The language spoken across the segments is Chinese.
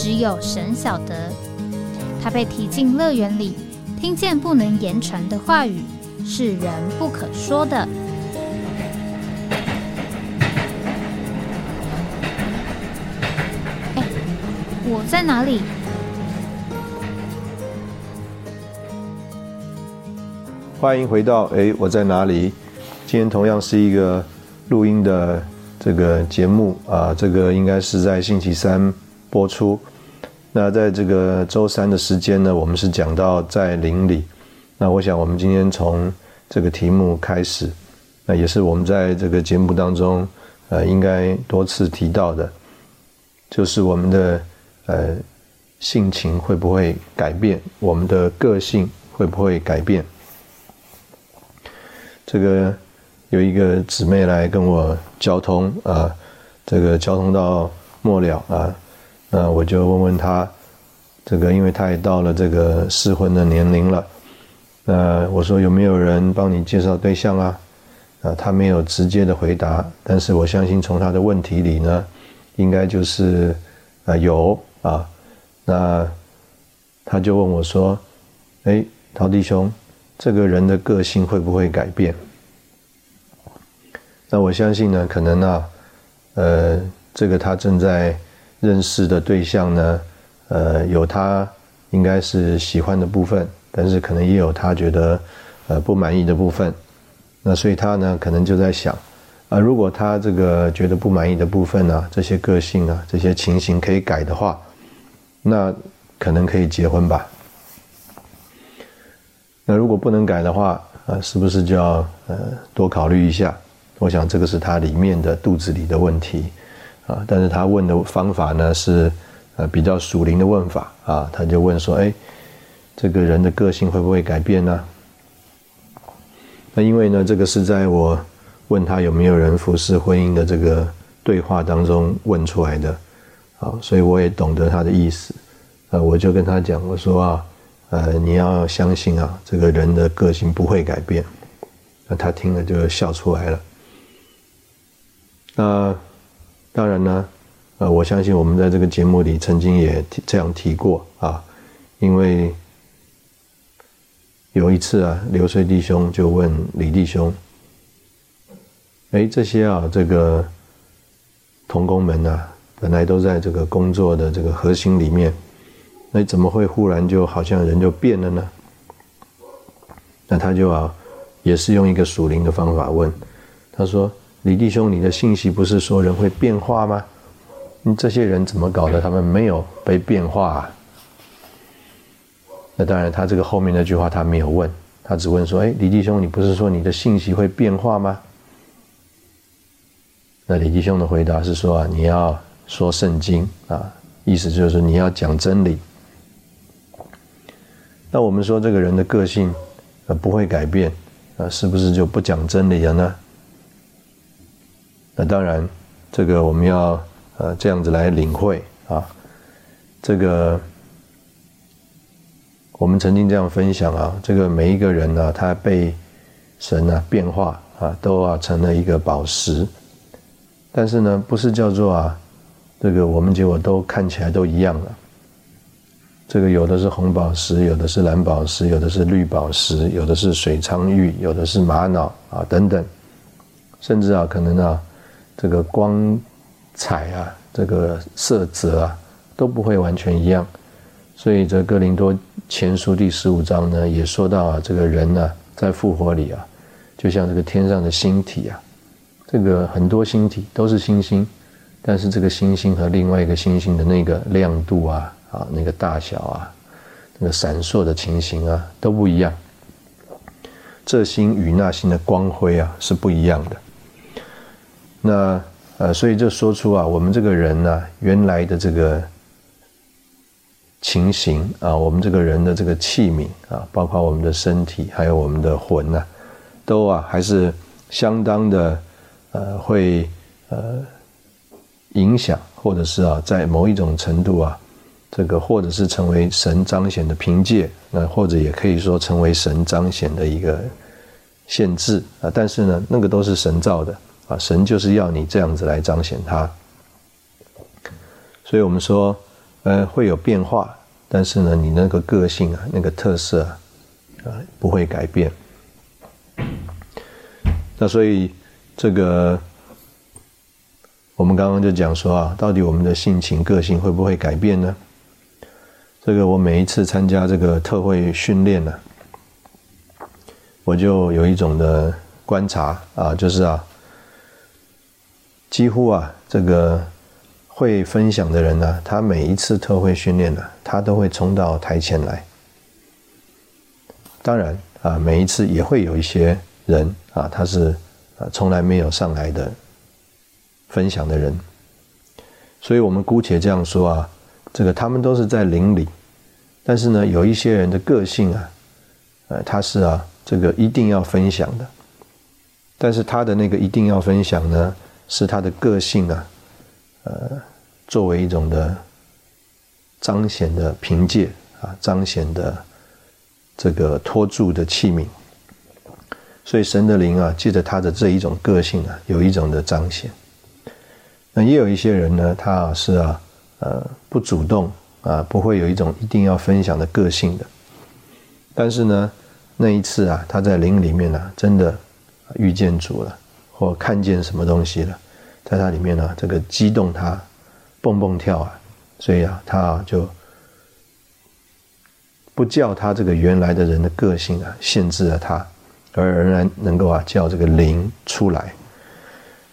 只有神晓得，他被提进乐园里，听见不能言传的话语，是人不可说的。哎，我在哪里？欢迎回到哎，我在哪里？今天同样是一个录音的这个节目啊，这个应该是在星期三。播出。那在这个周三的时间呢，我们是讲到在林里。那我想，我们今天从这个题目开始，那也是我们在这个节目当中，呃，应该多次提到的，就是我们的呃性情会不会改变，我们的个性会不会改变？这个有一个姊妹来跟我交通啊，这个交通到末了啊。那我就问问他，这个，因为他也到了这个适婚的年龄了。那我说有没有人帮你介绍对象啊？啊，他没有直接的回答，但是我相信从他的问题里呢，应该就是啊有啊。那他就问我说：“哎，陶弟兄，这个人的个性会不会改变？”那我相信呢，可能啊，呃，这个他正在。认识的对象呢，呃，有他应该是喜欢的部分，但是可能也有他觉得呃不满意的部分。那所以他呢，可能就在想，啊，如果他这个觉得不满意的部分呢，这些个性啊，这些情形可以改的话，那可能可以结婚吧。那如果不能改的话，啊，是不是就要呃多考虑一下？我想这个是他里面的肚子里的问题。啊，但是他问的方法呢是，呃，比较属灵的问法啊，他就问说，哎，这个人的个性会不会改变呢？那因为呢，这个是在我问他有没有人服侍婚姻的这个对话当中问出来的，啊，所以我也懂得他的意思，呃，我就跟他讲，我说啊，呃，你要相信啊，这个人的个性不会改变，那他听了就笑出来了，那。当然呢，呃，我相信我们在这个节目里曾经也这样提过啊，因为有一次啊，刘穗弟兄就问李弟兄：“哎，这些啊，这个童工们呢，本来都在这个工作的这个核心里面，那怎么会忽然就好像人就变了呢？”那他就啊，也是用一个属灵的方法问，他说。李弟兄，你的信息不是说人会变化吗？你这些人怎么搞的？他们没有被变化啊。那当然，他这个后面那句话他没有问，他只问说：“哎，李弟兄，你不是说你的信息会变化吗？”那李弟兄的回答是说：“啊，你要说圣经啊，意思就是你要讲真理。”那我们说这个人的个性呃不会改变啊，是不是就不讲真理了呢？那当然，这个我们要呃这样子来领会啊。这个我们曾经这样分享啊，这个每一个人呢，他被神啊变化啊，都啊成了一个宝石。但是呢，不是叫做啊，这个我们结果都看起来都一样了。这个有的是红宝石，有的是蓝宝石，有的是绿宝石，有的是水苍玉，有的是玛瑙啊等等，甚至啊可能啊。这个光彩啊，这个色泽啊，都不会完全一样。所以这哥林多前书第十五章呢，也说到啊，这个人呢，在复活里啊，就像这个天上的星体啊，这个很多星体都是星星，但是这个星星和另外一个星星的那个亮度啊，啊，那个大小啊，那个闪烁的情形啊，都不一样。这星与那星的光辉啊，是不一样的。那呃，所以就说出啊，我们这个人呢，原来的这个情形啊，我们这个人的这个器皿啊，包括我们的身体，还有我们的魂呐，都啊还是相当的呃会呃影响，或者是啊在某一种程度啊，这个或者是成为神彰显的凭借，那或者也可以说成为神彰显的一个限制啊。但是呢，那个都是神造的啊，神就是要你这样子来彰显它。所以我们说。呃，会有变化，但是呢，你那个个性啊，那个特色啊，啊，不会改变。那所以这个，我们刚刚就讲说啊，到底我们的性情、个性会不会改变呢？这个我每一次参加这个特会训练呢，我就有一种的观察啊，就是啊，几乎啊，这个。会分享的人呢，他每一次特会训练呢，他都会冲到台前来。当然啊，每一次也会有一些人啊，他是啊从来没有上来的分享的人。所以我们姑且这样说啊，这个他们都是在邻里，但是呢，有一些人的个性啊，呃，他是啊这个一定要分享的，但是他的那个一定要分享呢，是他的个性啊。呃，作为一种的彰显的凭借啊，彰显的这个托住的器皿，所以神的灵啊，借着他的这一种个性啊，有一种的彰显。那也有一些人呢，他是啊，呃，不主动啊，不会有一种一定要分享的个性的。但是呢，那一次啊，他在灵里面呢，真的遇见主了，或看见什么东西了。在它里面呢，这个激动他，蹦蹦跳啊，所以啊，他就不叫他这个原来的人的个性啊限制了他，而仍然能够啊叫这个灵出来。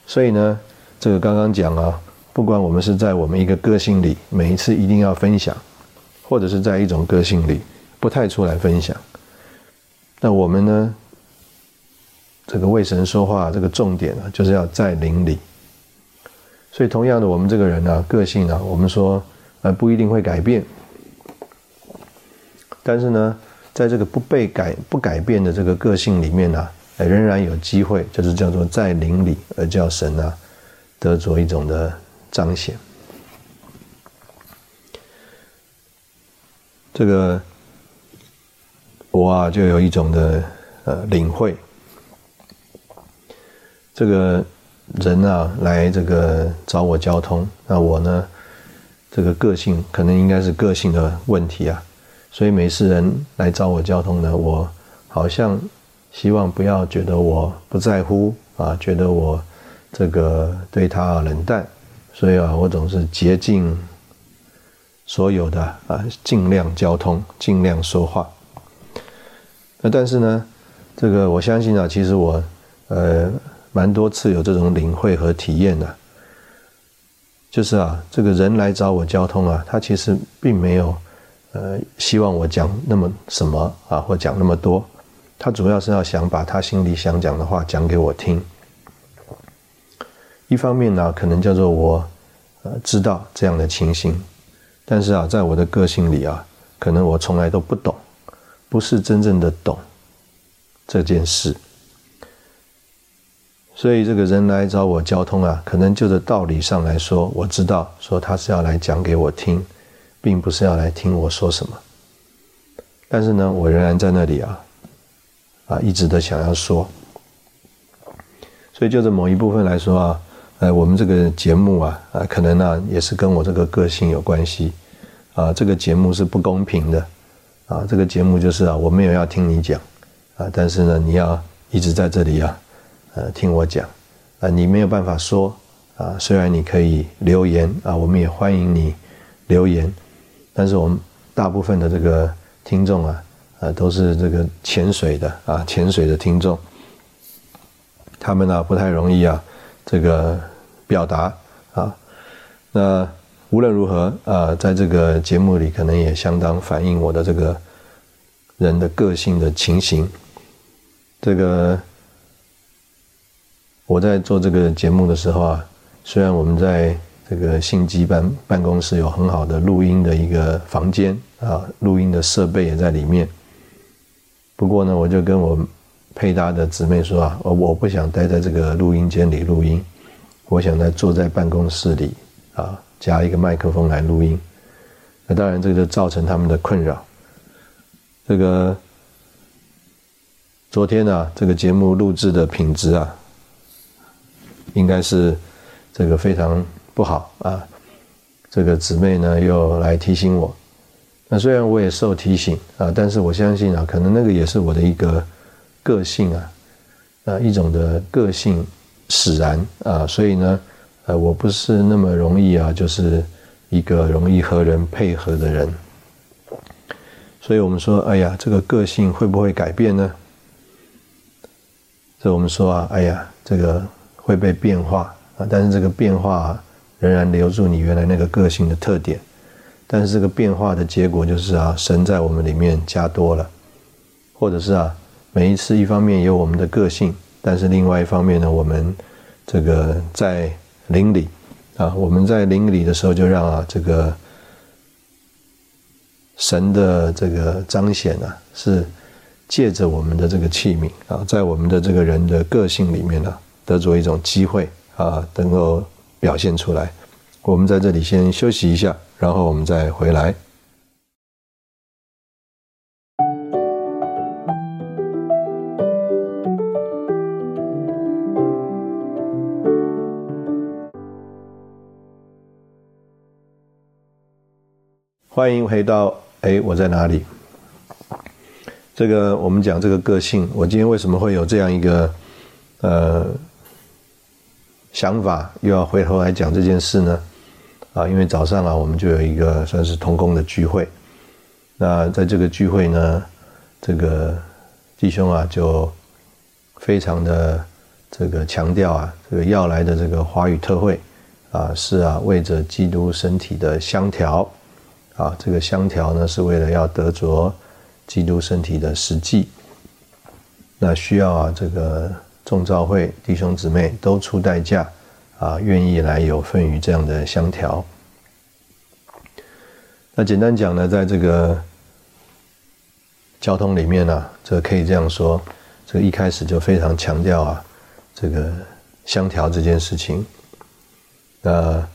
所以呢，这个刚刚讲啊，不管我们是在我们一个个性里，每一次一定要分享，或者是在一种个性里不太出来分享，那我们呢，这个为神说话这个重点啊，就是要在灵里。所以，同样的，我们这个人呢，个性呢，我们说，呃，不一定会改变。但是呢，在这个不被改、不改变的这个个性里面呢，仍然有机会，就是叫做在灵里而叫神啊，得着一种的彰显。这个我啊，就有一种的呃领会。这个。人啊，来这个找我交通，那我呢，这个个性可能应该是个性的问题啊，所以每次人来找我交通呢，我好像希望不要觉得我不在乎啊，觉得我这个对他冷淡，所以啊，我总是竭尽所有的啊，尽量交通，尽量说话。那但是呢，这个我相信啊，其实我呃。蛮多次有这种领会和体验的，就是啊，这个人来找我交通啊，他其实并没有，呃，希望我讲那么什么啊，或讲那么多，他主要是要想把他心里想讲的话讲给我听。一方面呢，可能叫做我，呃，知道这样的情形，但是啊，在我的个性里啊，可能我从来都不懂，不是真正的懂这件事。所以这个人来找我交通啊，可能就着道理上来说，我知道说他是要来讲给我听，并不是要来听我说什么。但是呢，我仍然在那里啊，啊，一直的想要说。所以就着某一部分来说啊，呃，我们这个节目啊，啊，可能呢也是跟我这个个性有关系。啊，这个节目是不公平的。啊，这个节目就是啊，我没有要听你讲，啊，但是呢，你要一直在这里啊。呃，听我讲，啊，你没有办法说，啊，虽然你可以留言，啊，我们也欢迎你留言，但是我们大部分的这个听众啊，啊，都是这个潜水的啊，潜水的听众，他们呢不太容易啊，这个表达啊，那无论如何啊，在这个节目里，可能也相当反映我的这个人的个性的情形，这个。我在做这个节目的时候啊，虽然我们在这个信基办办公室有很好的录音的一个房间啊，录音的设备也在里面。不过呢，我就跟我配搭的姊妹说啊，我我不想待在这个录音间里录音，我想在坐在办公室里啊，加一个麦克风来录音。那当然，这个就造成他们的困扰。这个昨天呢，这个节目录制的品质啊，应该是这个非常不好啊。这个姊妹呢又来提醒我。那虽然我也受提醒啊，但是我相信啊，可能那个也是我的一个个性啊，啊一种的个性使然啊，所以呢，呃，我不是那么容易啊，就是一个容易和人配合的人。所以我们说，哎呀，这个个性会不会改变呢？所以我们说啊，哎呀，这个会被变化啊，但是这个变化仍然留住你原来那个个性的特点。但是这个变化的结果就是啊，神在我们里面加多了，或者是啊，每一次一方面有我们的个性，但是另外一方面呢，我们这个在灵里啊，我们在灵里的时候，就让啊这个神的这个彰显啊，是借着我们的这个器皿啊，在我们的这个人的个性里面呢，得着一种机会啊，能够表现出来。我们在这里先休息一下。然后我们再回来。欢迎回到哎，我在哪里？这个我们讲这个个性，我今天为什么会有这样一个呃想法，又要回头来讲这件事呢？啊，因为早上啊，我们就有一个算是同工的聚会。那在这个聚会呢，这个弟兄啊，就非常的这个强调啊，这个要来的这个华语特会啊，是啊，为着基督身体的相调啊，这个相调呢，是为了要得着基督身体的实际。那需要啊，这个众召会弟兄姊妹都出代价。啊，愿意来有份于这样的香条。那简单讲呢，在这个交通里面呢，这可以这样说：，这一开始就非常强调啊，这个香条这件事情。那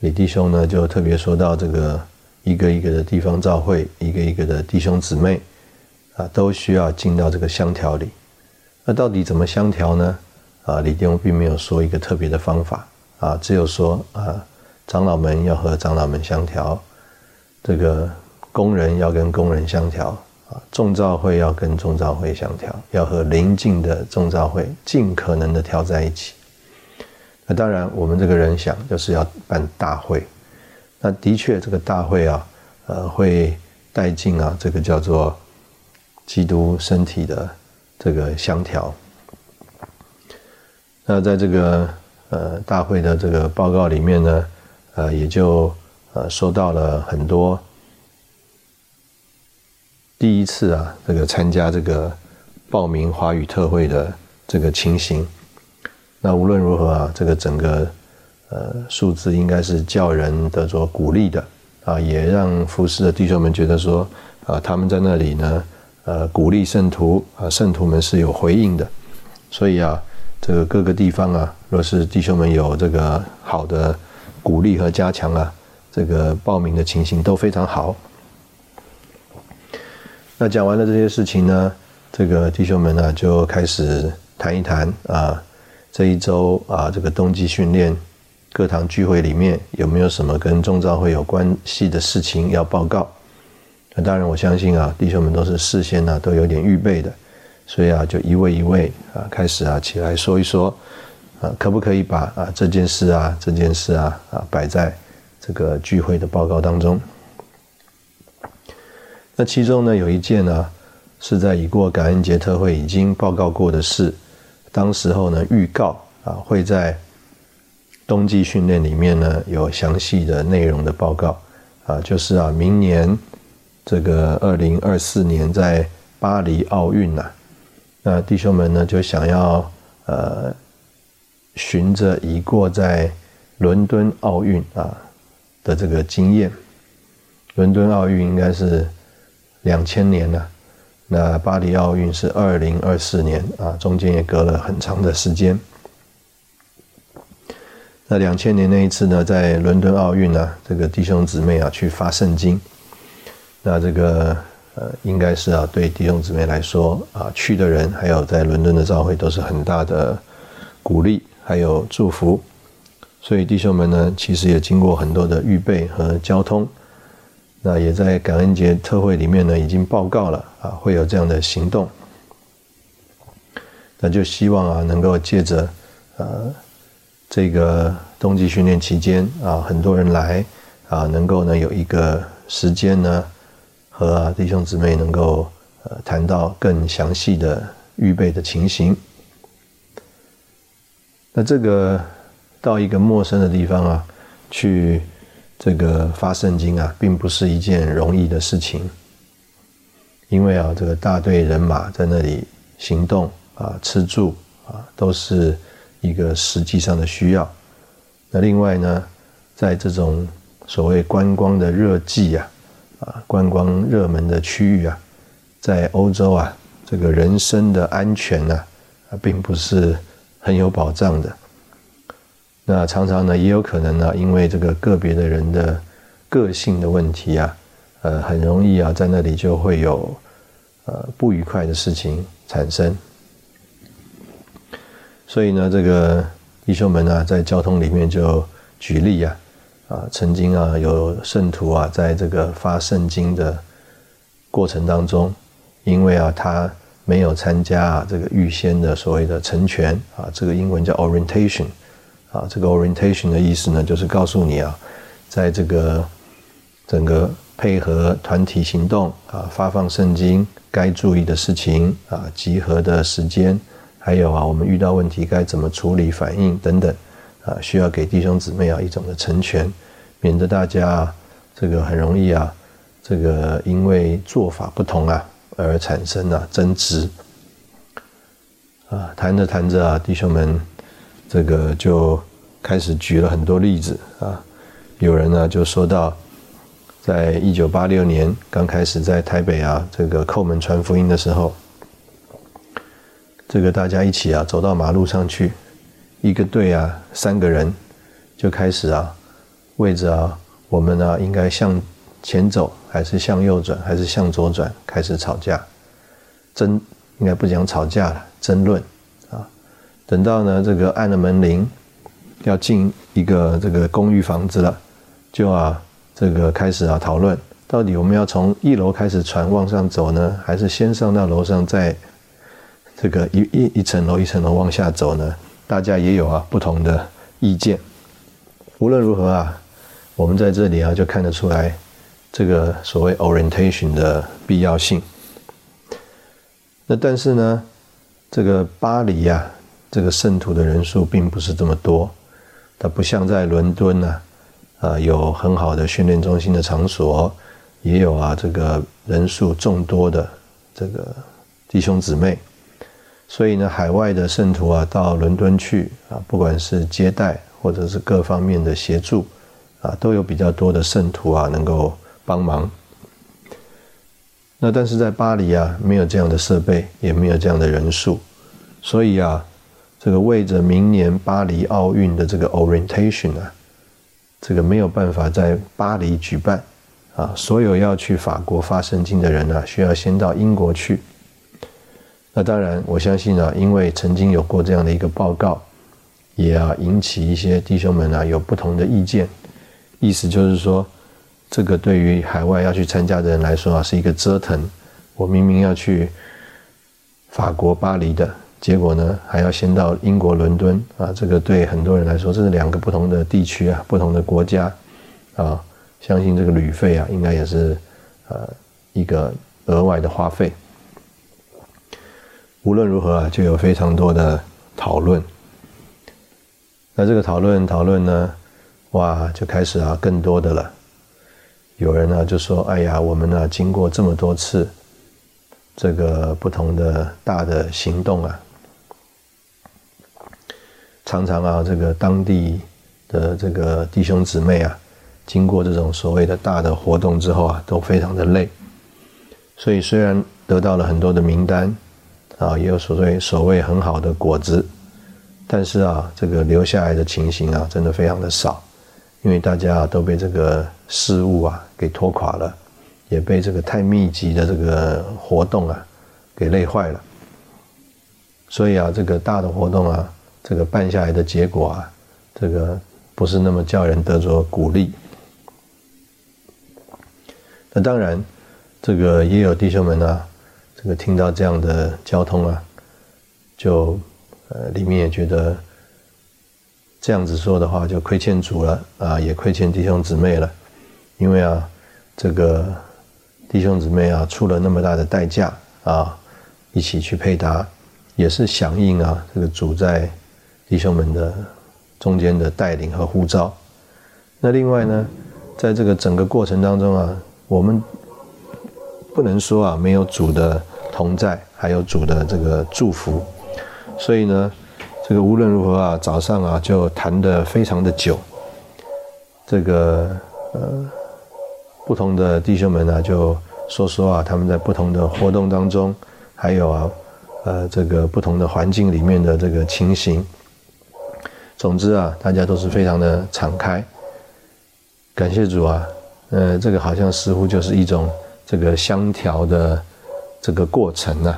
李弟兄呢，就特别说到这个一个一个的地方召会，一个一个的弟兄姊妹啊，都需要进到这个香条里。那到底怎么相调呢？啊，李弟兄并没有说一个特别的方法啊，只有说啊，长老们要和长老们相调，这个工人要跟工人相调啊，众召会要跟众召会相调，要和邻近的众召会尽可能的调在一起。那当然，我们这个人想就是要办大会，那的确这个大会啊，呃，会带进啊，这个叫做基督身体的这个相调。那在这个呃大会的这个报告里面呢，呃也就呃收到了很多第一次啊这个参加这个报名华语特会的这个情形。那无论如何啊，这个整个呃数字应该是叫人得着鼓励的啊，也让服侍的弟兄们觉得说啊他们在那里呢呃鼓励圣徒啊圣徒们是有回应的，所以啊。这个各个地方啊，若是弟兄们有这个好的鼓励和加强啊，这个报名的情形都非常好。那讲完了这些事情呢，这个弟兄们呢就开始谈一谈啊，这一周啊，这个冬季训练各堂聚会里面有没有什么跟中召会有关系的事情要报告？那当然，我相信啊，弟兄们都是事先呢都有点预备的。所以啊，就一位一位啊，开始啊起来说一说，啊，可不可以把啊这件事啊这件事啊啊摆在这个聚会的报告当中？那其中呢有一件呢是在已过感恩节特会已经报告过的事，当时候呢预告啊会在冬季训练里面呢有详细的内容的报告啊，就是啊明年这个二零二四年在巴黎奥运呐。那弟兄们呢，就想要呃，循着已过在伦敦奥运啊的这个经验。伦敦奥运应该是两千年了，那巴黎奥运是二零二四年啊，中间也隔了很长的时间。那两千年那一次呢，在伦敦奥运呢，这个弟兄姊妹啊去发圣经，那这个呃，应该是啊，对弟兄姊妹来说啊，去的人还有在伦敦的教会都是很大的鼓励还有祝福，所以弟兄们呢，其实也经过很多的预备和交通。那也在感恩节特会里面呢，已经报告了啊，会有这样的行动。那就希望啊，能够借着呃这个冬季训练期间啊，很多人来啊，能够呢有一个时间呢，和弟兄姊妹能够呃谈到更详细的预备的情形。那这个到一个陌生的地方啊，去。这个发圣经啊，并不是一件容易的事情，因为啊，这个大队人马在那里行动啊、吃住啊，都是一个实际上的需要。那另外呢，在这种所谓观光的热季啊，啊，观光热门的区域啊，在欧洲啊，这个人身的安全呢，啊，并不是很有保障的。那常常呢，也有可能呢，因为这个个别的人的个性的问题啊，呃，很容易啊，在那里就会有呃不愉快的事情产生。所以呢，这个弟兄们啊，在交通里面就举例啊，啊，曾经啊，有圣徒啊，在这个发圣经的过程当中，因为啊，他没有参加啊这个预先的所谓的成全啊，这个英文叫 orientation。啊，这个 orientation 的意思呢，就是告诉你啊，在这个整个配合团体行动啊，发放圣经该注意的事情啊，集合的时间，还有啊，我们遇到问题该怎么处理、反应等等啊，需要给弟兄姊妹啊一种的成全，免得大家这个很容易啊，这个因为做法不同啊而产生了争执啊，谈着谈着啊，弟兄们。这个就开始举了很多例子啊，有人呢就说到，在一九八六年刚开始在台北啊这个叩门传福音的时候，这个大家一起啊走到马路上去，一个队啊三个人就开始啊为着啊我们呢应该向前走还是向右转还是向左转开始吵架，争应该不讲吵架了，争论啊。等到呢，这个按了门铃，要进一个这个公寓房子了，就啊，这个开始啊讨论，到底我们要从一楼开始传往上走呢，还是先上到楼上，再这个一一一层楼一层楼往下走呢？大家也有啊不同的意见。无论如何啊，我们在这里啊就看得出来，这个所谓 orientation 的必要性。那但是呢，这个巴黎呀。这个圣徒的人数并不是这么多，它不像在伦敦呢，啊，有很好的训练中心的场所，也有啊这个人数众多的这个弟兄姊妹，所以呢，海外的圣徒啊到伦敦去啊，不管是接待或者是各方面的协助啊，都有比较多的圣徒啊能够帮忙。那但是在巴黎啊，没有这样的设备，也没有这样的人数，所以啊。这个为着明年巴黎奥运的这个 orientation 啊，这个没有办法在巴黎举办啊，所有要去法国发圣经的人呢，需要先到英国去。那当然，我相信啊，因为曾经有过这样的一个报告，也要引起一些弟兄们啊有不同的意见。意思就是说，这个对于海外要去参加的人来说啊，是一个折腾。我明明要去法国巴黎的。结果呢，还要先到英国伦敦啊！这个对很多人来说，这是两个不同的地区啊，不同的国家啊。相信这个旅费啊，应该也是呃一个额外的花费。无论如何啊，就有非常多的讨论。那这个讨论讨论呢，哇，就开始啊更多的了。有人呢就说：“哎呀，我们呢经过这么多次这个不同的大的行动啊。”常常啊，这个当地的这个弟兄姊妹啊，经过这种所谓的大的活动之后啊，都非常的累。所以虽然得到了很多的名单，啊，也有所谓所谓很好的果子，但是啊，这个留下来的情形啊，真的非常的少，因为大家都被这个事物啊给拖垮了，也被这个太密集的这个活动啊给累坏了。所以啊，这个大的活动啊，这个办下来的结果啊，这个不是那么叫人得着鼓励。那当然。这个也有弟兄们啊，这个听到这样的交通啊，就呃里面也觉得这样子说的话就亏欠主了啊，也亏欠弟兄姊妹了，因为啊这个弟兄姊妹啊出了那么大的代价啊，一起去配搭，也是响应啊这个主在弟兄们的中间的带领和呼召。那另外呢，在这个整个过程当中啊，我们。不能说啊，没有主的同在，还有主的这个祝福，所以呢，这个无论如何啊，早上啊就谈得非常的久。这个呃，不同的弟兄们呢，就说说啊，他们在不同的活动当中，还有啊，呃，这个不同的环境里面的这个情形。总之啊，大家都是非常的敞开。感谢主啊，呃，这个好像似乎就是一种。这个相调的这个过程呢，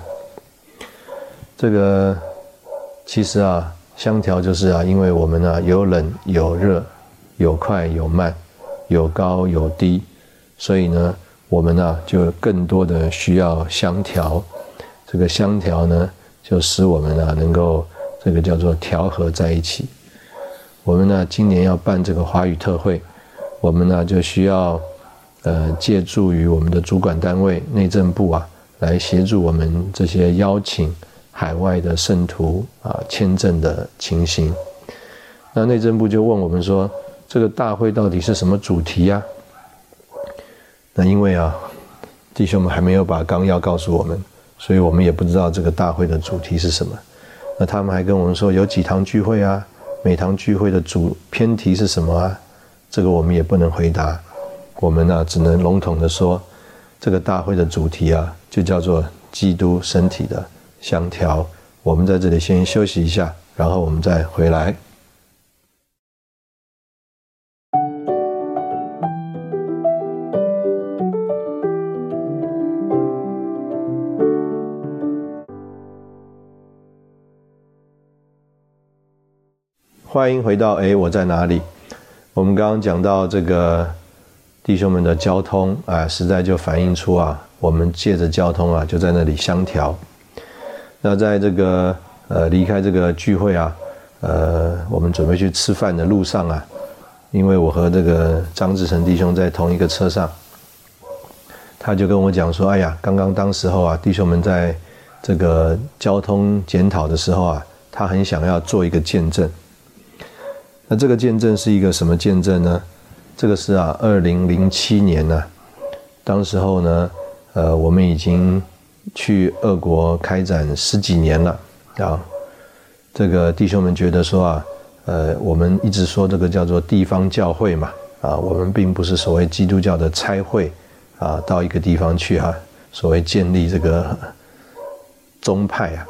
这个其实啊，相调就是啊，因为我们呢有冷有热，有快有慢，有高有低，所以呢，我们呢就更多的需要相调。这个相调呢，就使我们呢能够这个叫做调和在一起。我们呢今年要办这个华语特会，我们呢就需要。呃，借助于我们的主管单位内政部啊，来协助我们这些邀请海外的圣徒啊签证的情形。那内政部就问我们说，这个大会到底是什么主题呀？那因为啊，弟兄们还没有把纲要告诉我们，所以我们也不知道这个大会的主题是什么。那他们还跟我们说有几堂聚会啊，每堂聚会的主偏题是什么啊？这个我们也不能回答。我们呢，只能笼统的说，这个大会的主题啊，就叫做基督身体的相调。我们在这里先休息一下，然后我们再回来。欢迎回到哎，我在哪里？我们刚刚讲到这个。弟兄们的交通啊，实在就反映出啊，我们借着交通啊，就在那里相调。那在这个呃离开这个聚会啊，呃，我们准备去吃饭的路上啊，因为我和这个张志成弟兄在同一个车上，他就跟我讲说：“哎呀，刚刚当时候啊，弟兄们在这个交通检讨的时候啊，他很想要做一个见证。那这个见证是一个什么见证呢？”这个是啊，二零零七年呢，当时候呢，呃，我们已经去俄国开展十几年了啊。这个弟兄们觉得说啊，呃，我们一直说这个叫做地方教会嘛，啊，我们并不是所谓基督教的差会啊，到一个地方去哈，所谓建立这个宗派啊。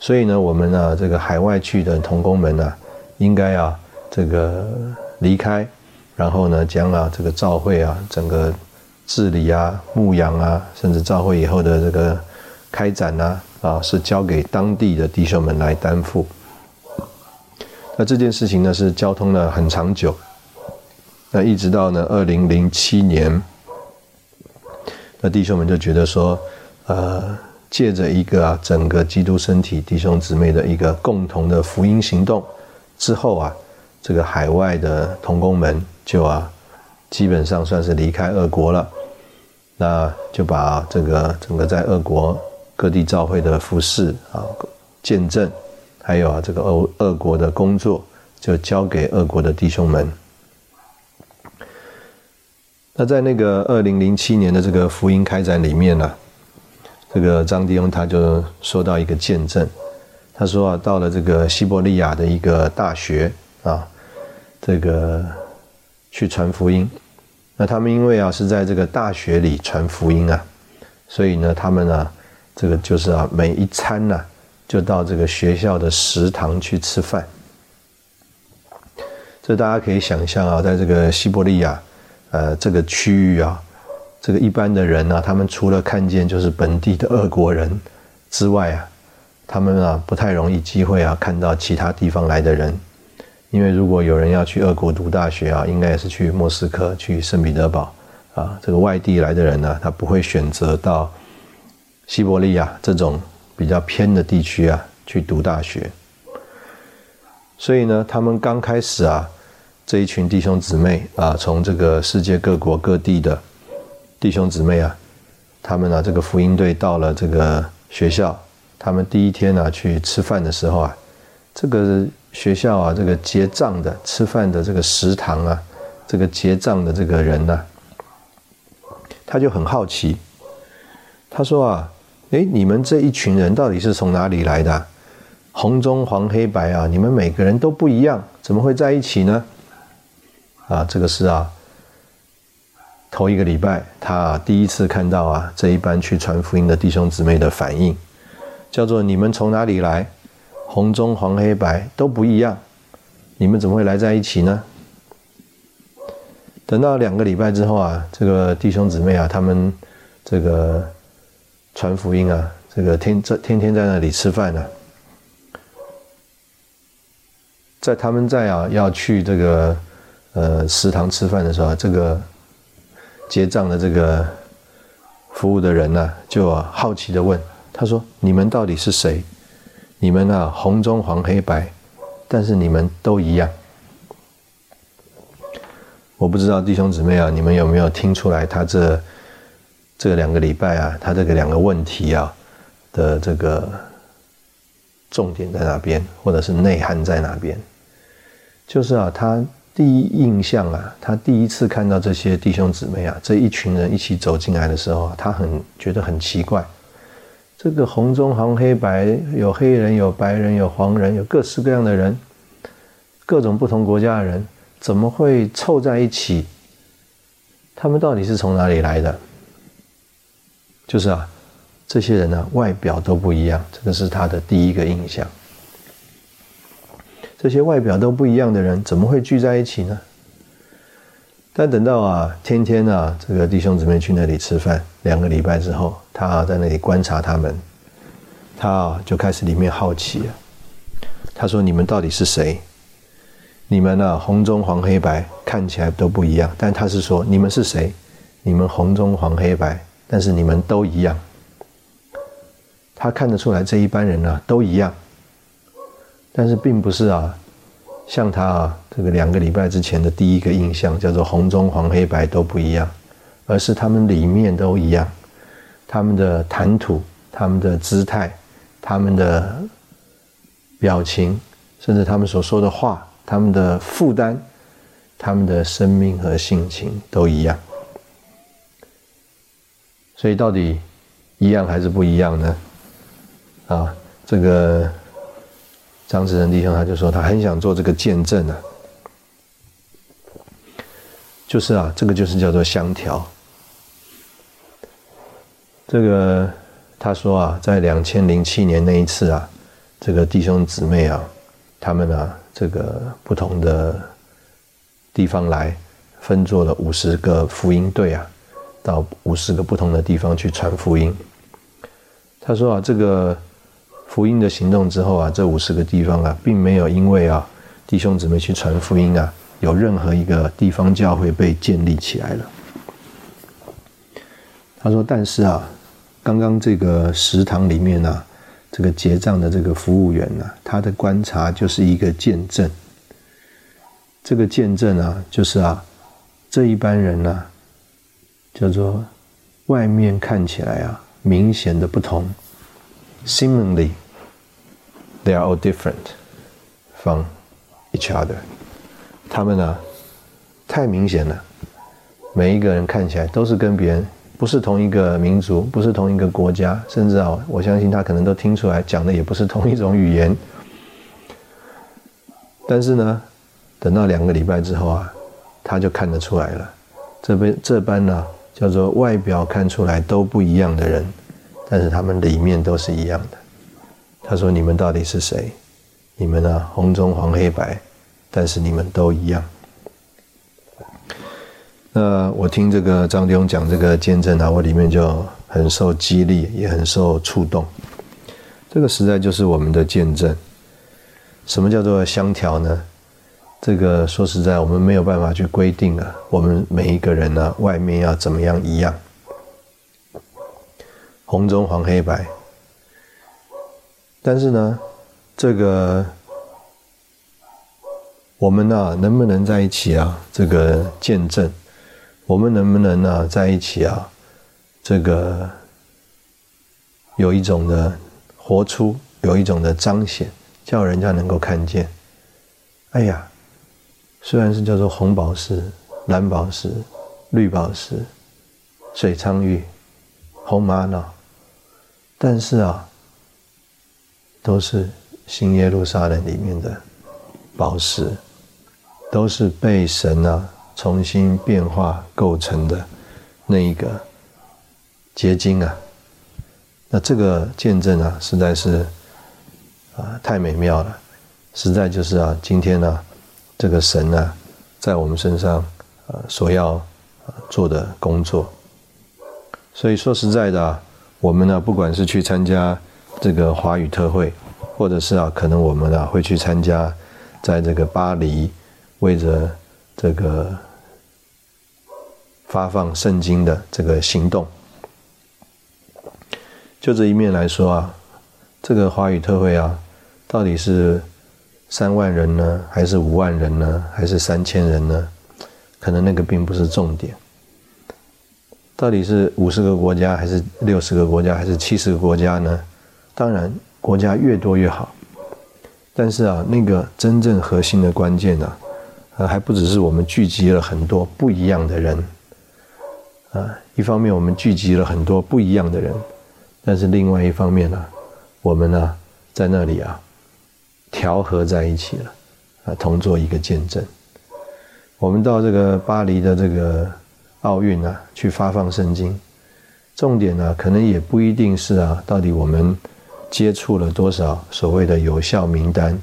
所以呢，我们呢，这个海外去的同工们呢，应该啊，这个离开。然后呢，将啊这个召会啊，整个治理啊、牧养啊，甚至召会以后的这个开展呐，啊，是交给当地的弟兄们来担负。那这件事情呢，是交通了很长久，那一直到呢二零零七年，那弟兄们就觉得说，呃，借着一个啊整个基督身体弟兄姊妹的一个共同的福音行动之后啊，这个海外的同工们。就啊，基本上算是离开俄国了，那就把这个整个在俄国各地教会的服饰啊、见证，还有啊这个俄俄国的工作，就交给俄国的弟兄们。那在那个二零零七年的这个福音开展里面呢，这个张弟兄他就说到一个见证，他说啊，到了这个西伯利亚的一个大学啊。这个去传福音。那他们因为啊是在这个大学里传福音啊，所以呢，他们呢，这个就是啊，每一餐呢，就到这个学校的食堂去吃饭。这大家可以想象啊，在这个西伯利亚，呃，这个区域啊，这个一般的人呢，他们除了看见就是本地的俄国人之外啊，他们啊不太容易机会啊看到其他地方来的人，因为如果有人要去俄国读大学啊，应该也是去莫斯科、去圣彼得堡啊，这个外地来的人呢，他不会选择到西伯利亚这种比较偏的地区啊去读大学，所以呢，他们刚开始啊。这一群弟兄姊妹啊，从这个世界各国各地的弟兄姊妹啊，他们啊，这个福音队到了这个学校，他们第一天呢去吃饭的时候啊，这个学校啊，这个结账的吃饭的这个食堂啊，这个结账的这个人呢，他就很好奇，他说啊，哎，你们这一群人到底是从哪里来的？红中黄黑白啊，你们每个人都不一样，怎么会在一起呢？啊，这个是啊，头一个礼拜，他第一次看到啊这一班去传福音的弟兄姊妹的反应，叫做你们从哪里来？红中黄黑白都不一样，你们怎么会来在一起呢？等到两个礼拜之后啊，这个弟兄姊妹啊，他们这个传福音啊，这个天这天天在那里吃饭呢，在他们在啊要去这个。呃，食堂吃饭的时候，这个结账的这个服务的人呢，就好奇的问他说：“你们到底是谁？你们啊，红中黄黑白，但是你们都一样。”我不知道弟兄姊妹啊，你们有没有听出来他这这两个礼拜啊，他这个两个问题啊的这个重点在哪边，或者是内涵在哪边？就是啊，他。第一印象啊，他第一次看到这些弟兄姊妹啊，这一群人一起走进来的时候，他很觉得很奇怪。这个红中红黑白，有黑人，有白人，有黄人，有各式各样的人，各种不同国家的人，怎么会凑在一起？他们到底是从哪里来的？就是啊，这些人呢，外表都不一样，这个是他的第一个印象。这些外表都不一样的人怎么会聚在一起呢？但等到啊，天天啊，这个弟兄姊妹去那里吃饭，两个礼拜之后，他在那里观察他们，他啊就开始里面好奇了。他说：“你们到底是谁？你们呢，红中黄黑白看起来都不一样。但他是说，你们是谁？你们红中黄黑白，但是你们都一样。他看得出来，这一班人呢都一样。”但是并不是啊，像他啊，这个两个礼拜之前的第一个印象叫做红中黄黑白都不一样，而是他们里面都一样，他们的谈吐、他们的姿态、他们的表情，甚至他们所说的话、他们的负担、他们的生命和性情都一样。所以到底一样还是不一样呢？啊，这个。张志仁弟兄他就说他很想做这个见证啊，就是啊，这个就是叫做相调。这个他说啊，在两千零七年那一次啊，这个弟兄姊妹啊，他们啊，这个不同的地方来分做了五十个福音队啊，到五十个不同的地方去传福音。他说啊，这个。福音的行动之后啊，这五十个地方啊，并没有因为啊弟兄姊妹去传福音啊，有任何一个地方教会被建立起来了。他说：“但是啊，刚刚这个食堂里面呢，这个结账的这个服务员呢，他的观察就是一个见证。这个见证啊，就是啊，这一班人呢，叫做外面看起来啊，明显的不同。” Seemingly, they are all different from each other. 他们呢，太明显了。每一个人看起来都是跟别人不是同一个民族，不是同一个国家，甚至啊，我相信他可能都听出来讲的也不是同一种语言。但是呢，等到两个礼拜之后啊，他就看得出来了。这边这班呢，叫做外表看出来都不一样的人，但是他们里面都是一样的。他说：“你们到底是谁？你们呢？红中黄黑白，但是你们都一样。”那我听这个张弟兄讲这个见证啊，我里面就很受激励，也很受触动。这个实在就是我们的见证。什么叫做相调呢？这个说实在，我们没有办法去规定啊。我们每一个人呢，外面要怎么样一样？红中黄黑白。但是呢，这个我们呢，能不能在一起啊？这个见证，我们能不能呢，在一起啊？这个有一种的活出，有一种的彰显。叫人家能够看见，哎呀，虽然是叫做红宝石、蓝宝石、绿宝石、水苍玉、红玛瑙，但是啊，都是新耶路撒冷里面的宝石，都是被神啊重新变化构成的那一个结晶啊。那这个见证啊，实在是。啊，太美妙了，实在就是啊，今天呢，这个神呢，在我们身上啊所要做的工作。所以说实在的啊，我们呢，不管是去参加这个华语特会，或者是啊，可能我们啊会去参加，在这个巴黎为着这个发放圣经的这个行动，就这一面来说啊，这个华语特会啊。到底是三万人呢，还是五万人呢，还是三千人呢？可能那个并不是重点。到底是五十个国家，还是六十个国家，还是七十个国家呢？当然，国家越多越好。但是啊，那个真正核心的关键呢，呃，还不只是我们聚集了很多不一样的人。啊，一方面我们聚集了很多不一样的人，但是另外一方面呢，我们呢，在那里啊。调和在一起了，啊，同做一个见证。我们到这个巴黎的这个奥运啊，去发放圣经，重点呢，可能也不一定是啊，到底我们接触了多少所谓的有效名单，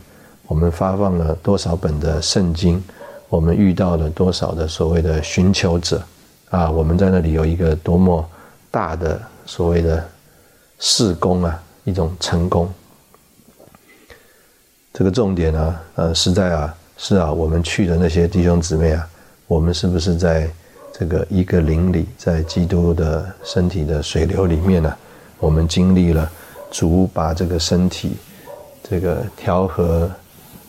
我们发放了多少本的圣经，我们遇到了多少的所谓的寻求者，啊，我们在那里有一个多么大的所谓的事工啊，一种成功。这个重点呢，呃，实在啊，是啊，我们去的那些弟兄姊妹啊，我们是不是在这个一个灵里，在基督的身体的水流里面呢？我们经历了主把这个身体这个调和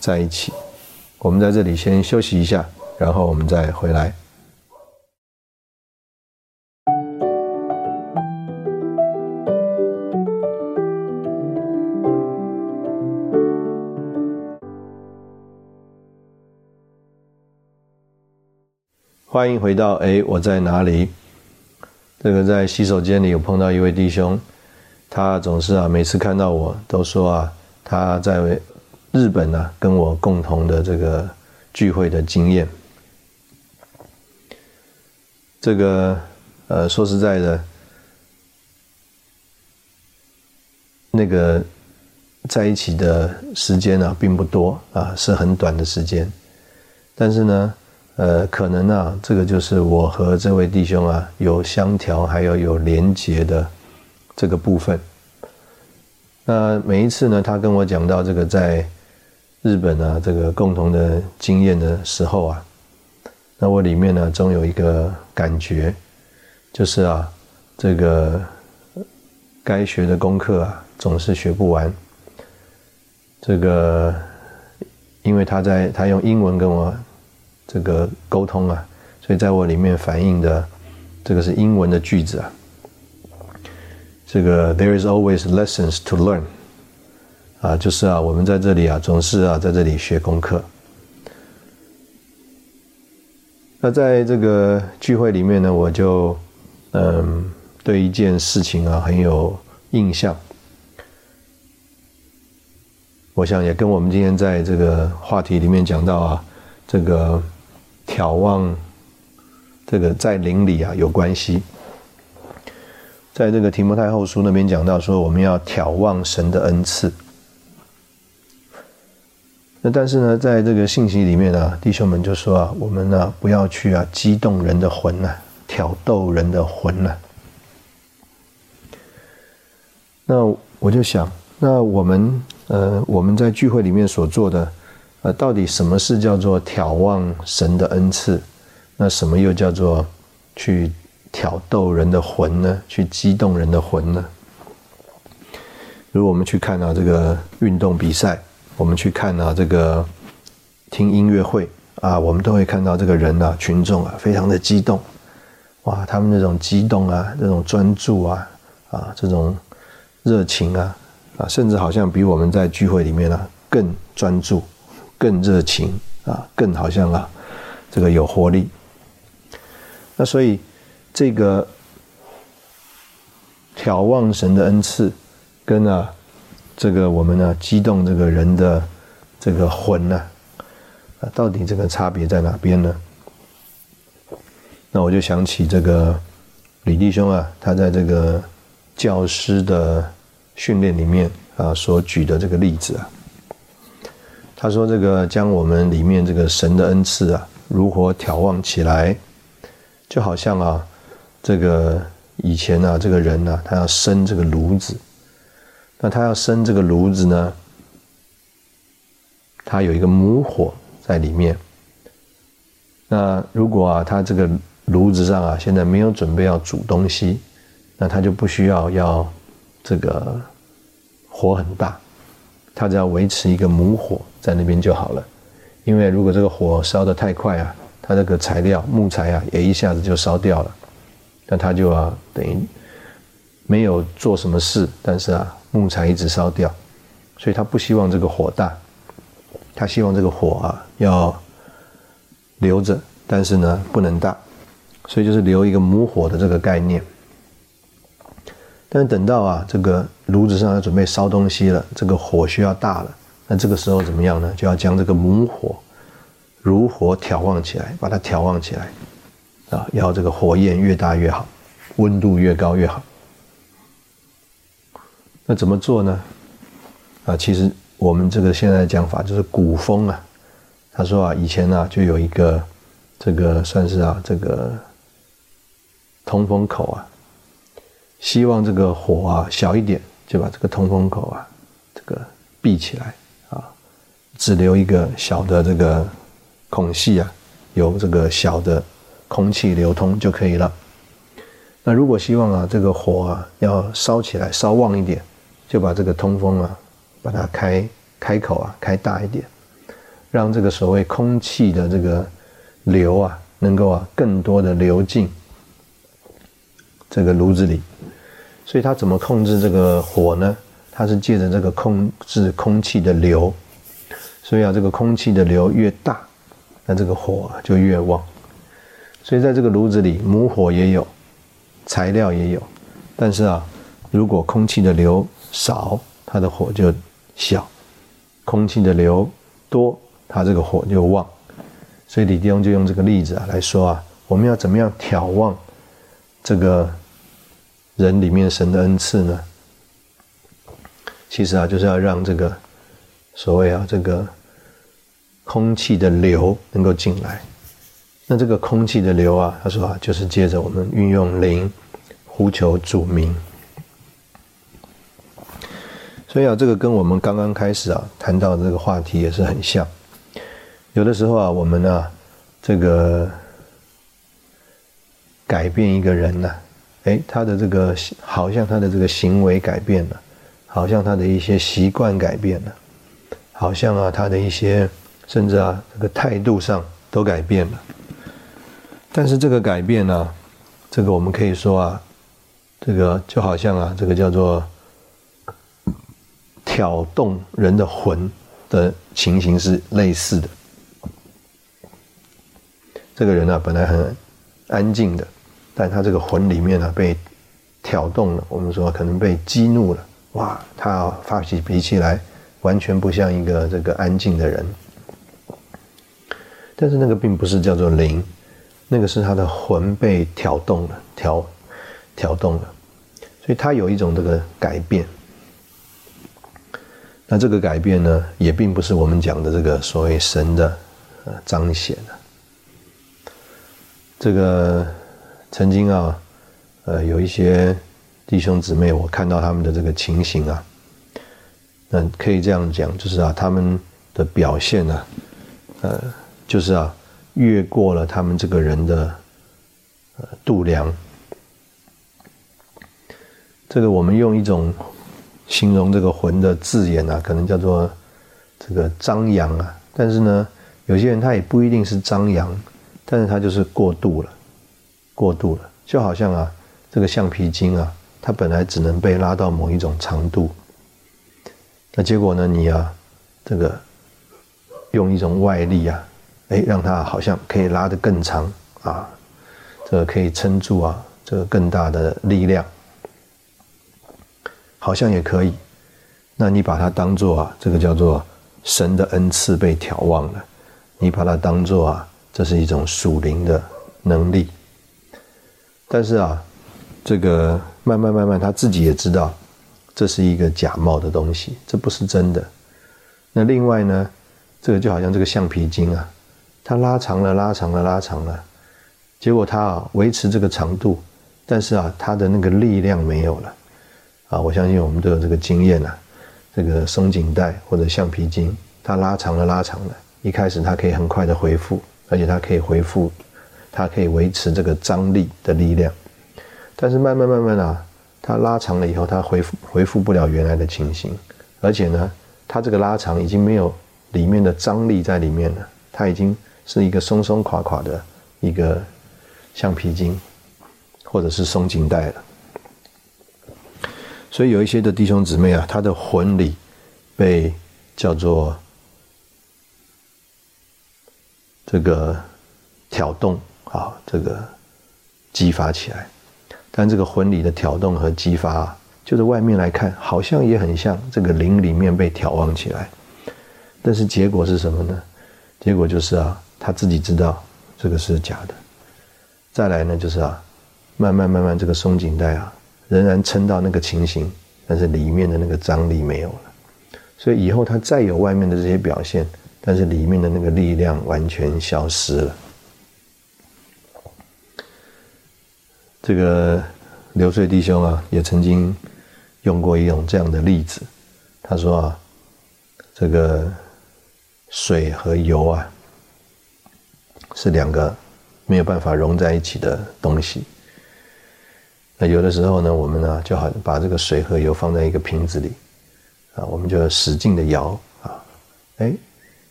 在一起。我们在这里先休息一下，然后我们再回来。欢迎回到哎，我在哪里？这个在洗手间里有碰到一位弟兄，他总是啊，每次看到我都说啊，他在日本呢跟我共同的这个聚会的经验。这个呃，说实在的，那个在一起的时间呢并不多啊，是很短的时间，但是呢。呃，可能啊，这个就是我和这位弟兄啊有相调，还有有连结的这个部分。那每一次呢，他跟我讲到这个在日本啊这个共同的经验的时候啊，那我里面呢总有一个感觉，就是啊，这个该学的功课啊总是学不完。这个，因为他在他用英文跟我。这个沟通啊，所以在我里面反映的这个是英文的句子啊。这个 There is always lessons to learn，啊，就是啊，我们在这里啊，总是啊，在这里学功课。那在这个聚会里面呢，我就嗯，对一件事情啊很有印象。我想也跟我们今天在这个话题里面讲到啊。这个眺望这个在灵里啊有关系。在这个提摩太后书那边讲到说，我们要眺望神的恩赐。那但是呢，在这个信息里面呢，弟兄们就说啊，我们呢不要去啊激动人的魂呐，挑逗人的魂呐。那我就想，那我们呃我们在聚会里面所做的，呃，到底什么是叫做眺望神的恩赐？那什么又叫做去挑逗人的魂呢？去激动人的魂呢？如果我们去看到这个运动比赛。我们去看到，这个听音乐会啊，我们都会看到这个人啊，群众啊，非常的激动，哇，他们那种激动啊，那种专注啊，啊，这种热情啊，啊，甚至好像比我们在聚会里面呢更专注、更热情啊，更好像啊，这个有活力。那所以这个眺望神的恩赐，跟啊。这个我们呢，激动这个人的这个魂呢，啊，到底这个差别在哪边呢？那我就想起这个李弟兄啊，他在这个教师的训练里面啊所举的这个例子啊，他说这个将我们里面这个神的恩赐啊，如何眺望起来，就好像啊，这个以前啊，这个人呢，他要生这个炉子。那他要生这个炉子呢，他有一个母火在里面。那如果啊，他这个炉子上啊，现在没有准备要煮东西，那他就不需要要这个火很大，他只要维持一个母火在那边就好了。因为如果这个火烧得太快啊，它这个材料木材啊也一下子就烧掉了，那他就要等于没有做什么事，但是啊。木材一直烧掉，所以他不希望这个火大，他希望这个火啊要留着，但是呢不能大，所以就是留一个母火的这个概念。但等到啊这个炉子上要准备烧东西了，这个火需要大了，那这个时候怎么样呢？就要将这个母火如火眺望起来，把它眺望起来啊，要这个火焰越大越好，温度越高越好。那怎么做呢？啊，其实我们这个现在讲法就是古风啊。他说啊，以前呢就有一个这个算是啊这个通风口啊，希望这个火啊小一点，就把这个通风口啊这个闭起来，只留一个小的这个孔隙啊，有这个小的空气流通就可以了。那如果希望啊这个火啊要烧起来烧旺一点。就把这个通风啊，把它开开口啊，开大一点，让这个所谓空气的这个流啊，能够啊更多的流进这个炉子里。所以它怎么控制这个火呢？它是借着这个控制空气的流。所以啊，这个空气的流越大，那这个火就越旺。所以在这个炉子里，母火也有，材料也有，但是啊，如果空气的流少，它的火就小；空气的流多，它这个火就旺。所以李弟兄就用这个例子啊来说啊，我们要怎么样眺望这个人里面神的恩赐呢？其实啊，就是要让这个所谓啊这个空气的流能够进来。那这个空气的流啊，他说啊，就是接着我们运用灵呼求主名。所以啊，这个跟我们刚刚开始啊谈到的这个话题也是很像。有的时候啊，我们呢，这个改变一个人呢，哎，他的这个好像他的这个行为改变了，好像他的一些习惯改变了，好像啊他的一些甚至啊这个态度上都改变了。但是这个改变呢，这个我们可以说啊，这个就好像啊，这个叫做。挑动人的魂的情形是类似的。这个人呢，本来很安静的，但他这个魂里面呢被挑动了。我们说可能被激怒了，哇，他发起脾气来，完全不像一个这个安静的人。但是那个并不是叫做灵，那个是他的魂被挑动了，挑，挑动了，所以他有一种这个改变。那这个改变呢，也并不是我们讲的这个所谓神的呃彰显啊。这个曾经啊，呃，有一些弟兄姊妹，我看到他们的这个情形啊，那可以这样讲，就是啊，他们的表现呢，呃，就是啊，越过了他们这个人的呃度量。这个我们用一种。形容这个魂的字眼啊，可能叫做这个张扬啊。但是呢，有些人他也不一定是张扬，但是他就是过度了，过度了。就好像啊，这个橡皮筋啊，它本来只能被拉到某一种长度，那结果呢，你啊，这个用一种外力啊，哎，让它好像可以拉得更长啊，这个可以撑住啊，这个更大的力量。好像也可以，那你把它当做啊，这个叫做神的恩赐被眺望了，你把它当做啊，这是一种属灵的能力。但是啊，这个慢慢慢慢，他自己也知道，这是一个假冒的东西，这不是真的。那另外呢，这个就好像这个橡皮筋啊，它拉长了，拉长了，拉长了，结果它啊维持这个长度，但是啊，它的那个力量没有了。啊，我相信我们都有这个经验呐。这个松紧带或者橡皮筋，它拉长了，拉长了，一开始它可以很快的恢复，而且它可以恢复，它可以维持这个张力的力量。但是慢慢慢慢啊，它拉长了以后，它恢复恢复不了原来的情形，而且呢，它这个拉长已经没有里面的张力在里面了，它已经是一个松松垮垮的一个橡皮筋，或者是松紧带了。所以有一些的弟兄姊妹啊，他的魂里被叫做这个挑动啊，这个激发起来。但这个魂里的挑动和激发，就是外面来看，好像也很像这个灵里面被挑旺起来。但是结果是什么呢？结果就是啊，他自己知道这个是假的。再来呢，就是啊，慢慢慢慢这个松紧带啊。仍然撑到那个情形，但是里面的那个张力没有了，所以以后他再有外面的这些表现，但是里面的那个力量完全消失了。这个流水弟兄啊，也曾经用过一种这样的例子，他说啊，这个水和油啊，是两个没有办法融在一起的东西。那有的时候呢，我们呢就好把这个水和油放在一个瓶子里，啊，我们就使劲的摇啊，哎，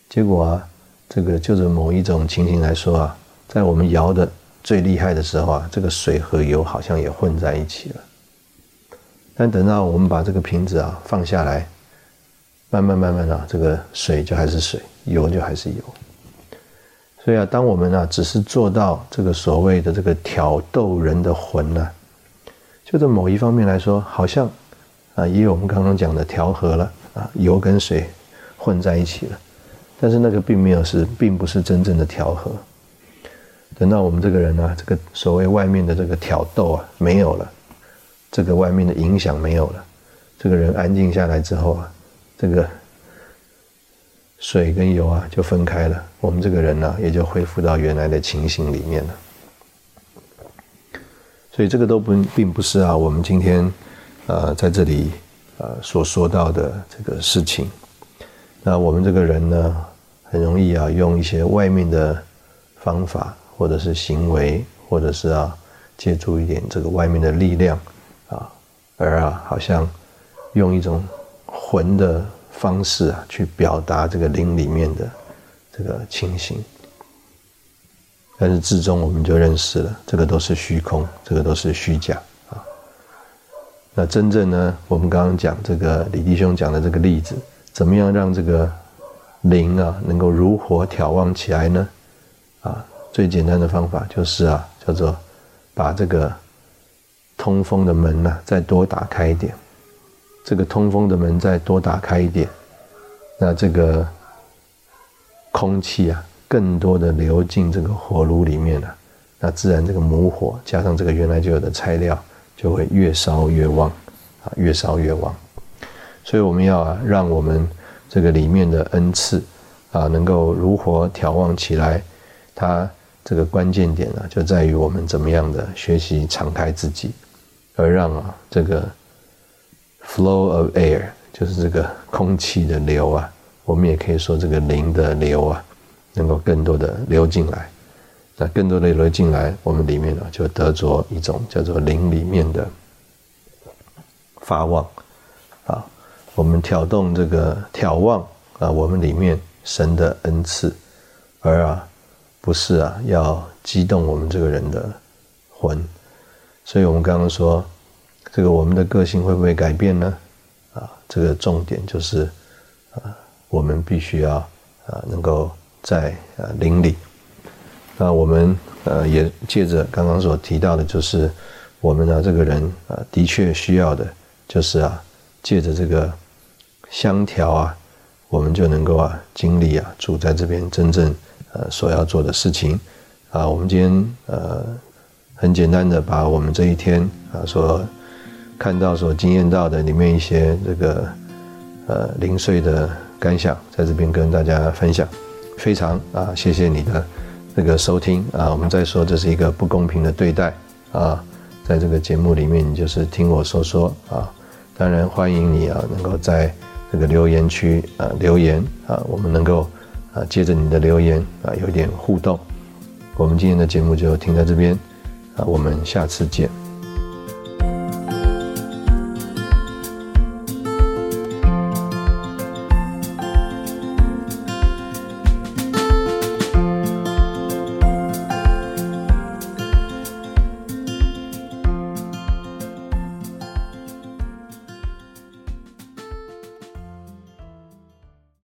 结果啊，这个就是某一种情形来说啊，在我们摇的最厉害的时候啊，这个水和油好像也混在一起了。但等到我们把这个瓶子啊放下来，慢慢慢慢啊，这个水就还是水，油就还是油。所以啊，当我们啊只是做到这个所谓的这个挑逗人的魂呢。就在某一方面来说，好像啊，也有我们刚刚讲的调和了啊，油跟水混在一起了，但是那个并没有是，并不是真正的调和。等到我们这个人呢，这个所谓外面的这个挑逗啊没有了，这个外面的影响没有了，这个人安静下来之后啊，这个水跟油啊就分开了，我们这个人呢也就恢复到原来的情形里面了。所以这个都不并不是啊，我们今天，呃，在这里呃所说到的这个事情。那我们这个人呢，很容易啊，用一些外面的方法，或者是行为，或者是啊，借助一点这个外面的力量啊，而啊，好像用一种魂的方式啊，去表达这个灵里面的这个情形。但是至终我们就认识了，这个都是虚空，这个都是虚假啊。那真正呢，我们刚刚讲这个李弟兄讲的这个例子，怎么样让这个灵啊能够如火眺望起来呢？啊，最简单的方法就是啊，叫做把这个通风的门呢再多打开一点，这个通风的门再多打开一点，那这个空气啊。更多的流进这个火炉里面了，那自然这个母火加上这个原来就有的材料，就会越烧越旺，啊，越烧越旺。所以我们要啊，让我们这个里面的恩赐啊，能够如火调旺起来。它这个关键点呢，就在于我们怎么样的学习敞开自己，而让啊这个 flow of air，就是这个空气的流啊，我们也可以说这个灵的流啊，能够更多的流进来。那更多的流进来，我们里面呢就得着一种叫做灵里面的发旺啊。我们挑动这个眺望啊，我们里面神的恩赐，而啊，不是啊，要激动我们这个人的魂。所以我们刚刚说，这个我们的个性会不会改变呢？啊，这个重点就是啊，我们必须要啊，能够在啊灵里。那我们呃也借着刚刚所提到的，就是我们呢这个人啊，的确需要的，就是啊，借着这个。相调啊，我们就能够啊经历啊住在这边真正呃所要做的事情啊。我们今天呃很简单的把我们这一天啊所看到、所经验到的里面一些这个呃零碎的感想，在这边跟大家分享。非常啊，谢谢你的这个收听啊。我们再说这是一个不公平的对待啊，在这个节目里面，你就是听我说说啊。当然欢迎你啊，能够在。这个留言区啊，留言啊，我们能够啊，接着你的留言啊，有一点互动。我们今天的节目就停在这边啊，我们下次见。